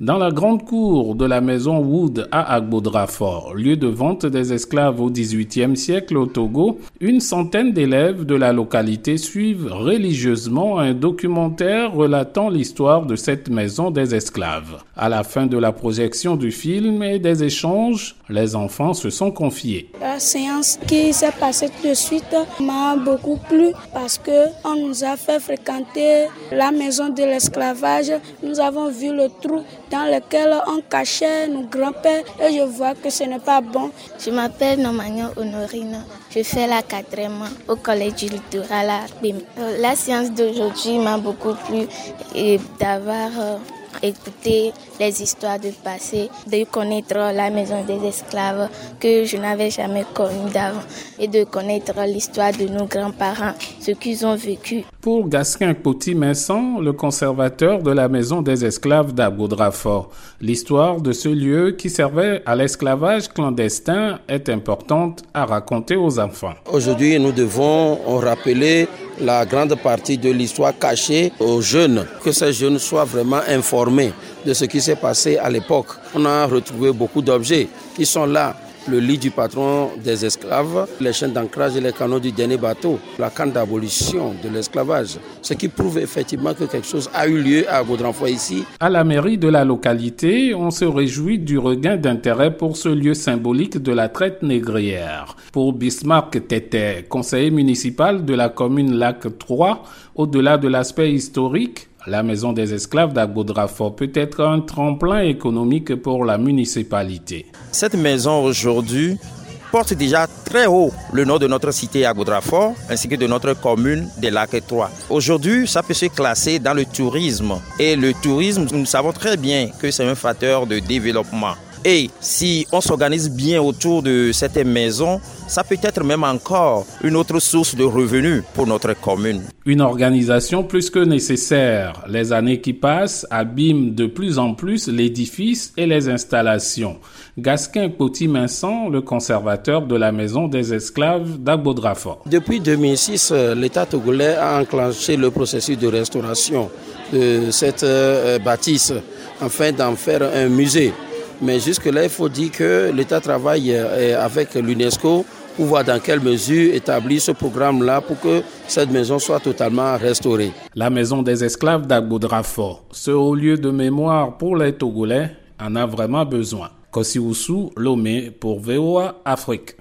Dans la grande cour de la maison Wood à Agbaudrafort, lieu de vente des esclaves au XVIIIe siècle au Togo, une centaine d'élèves de la localité suivent religieusement un documentaire relatant l'histoire de cette maison des esclaves. À la fin de la projection du film et des échanges, les enfants se sont confiés. La séance qui s'est passée de suite m'a beaucoup plu parce que on nous a fait fréquenter la maison de l'esclavage. Nous avons vu le trou dans lequel on cachait nos grands-pères et je vois que ce n'est pas bon. Je m'appelle Nomagnon Honorine. Je fais la quatrième au collège du littoral euh, La séance d'aujourd'hui m'a beaucoup plu et d'avoir euh, écouter les histoires du passé, de connaître la maison des esclaves que je n'avais jamais connue d'avant et de connaître l'histoire de nos grands-parents, ce qu'ils ont vécu. Pour Gasquin Poti Messan, le conservateur de la maison des esclaves d'Aboudrafort, l'histoire de ce lieu qui servait à l'esclavage clandestin est importante à raconter aux enfants. Aujourd'hui, nous devons rappeler la grande partie de l'histoire cachée aux jeunes, que ces jeunes soient vraiment informés de ce qui s'est passé à l'époque. On a retrouvé beaucoup d'objets qui sont là le lit du patron des esclaves, les chaînes d'ancrage et les canaux du dernier bateau, la canne d'abolition de l'esclavage. Ce qui prouve effectivement que quelque chose a eu lieu à Gaudranfoy ici. À la mairie de la localité, on se réjouit du regain d'intérêt pour ce lieu symbolique de la traite négrière. Pour Bismarck Tété, conseiller municipal de la commune Lac 3, au-delà de l'aspect historique, la maison des esclaves d'Agbaudrafort peut être un tremplin économique pour la municipalité. Cette maison aujourd'hui porte déjà très haut le nom de notre cité Agbaudrafort ainsi que de notre commune des Lacs 3. Aujourd'hui, ça peut se classer dans le tourisme. Et le tourisme, nous savons très bien que c'est un facteur de développement. Et si on s'organise bien autour de cette maison, ça peut être même encore une autre source de revenus pour notre commune. Une organisation plus que nécessaire. Les années qui passent abîment de plus en plus l'édifice et les installations. Gasquin Poti-Minson, le conservateur de la maison des esclaves d'Abodrafort. Depuis 2006, euh, l'État togolais a enclenché le processus de restauration de cette euh, bâtisse afin d'en faire un musée. Mais jusque-là, il faut dire que l'État travaille euh, avec l'UNESCO pour voir dans quelle mesure établir ce programme-là pour que cette maison soit totalement restaurée. La maison des esclaves d'Agbodrafort, ce haut lieu de mémoire pour les Togolais, en a vraiment besoin. Kossi Lomé pour VOA Afrique.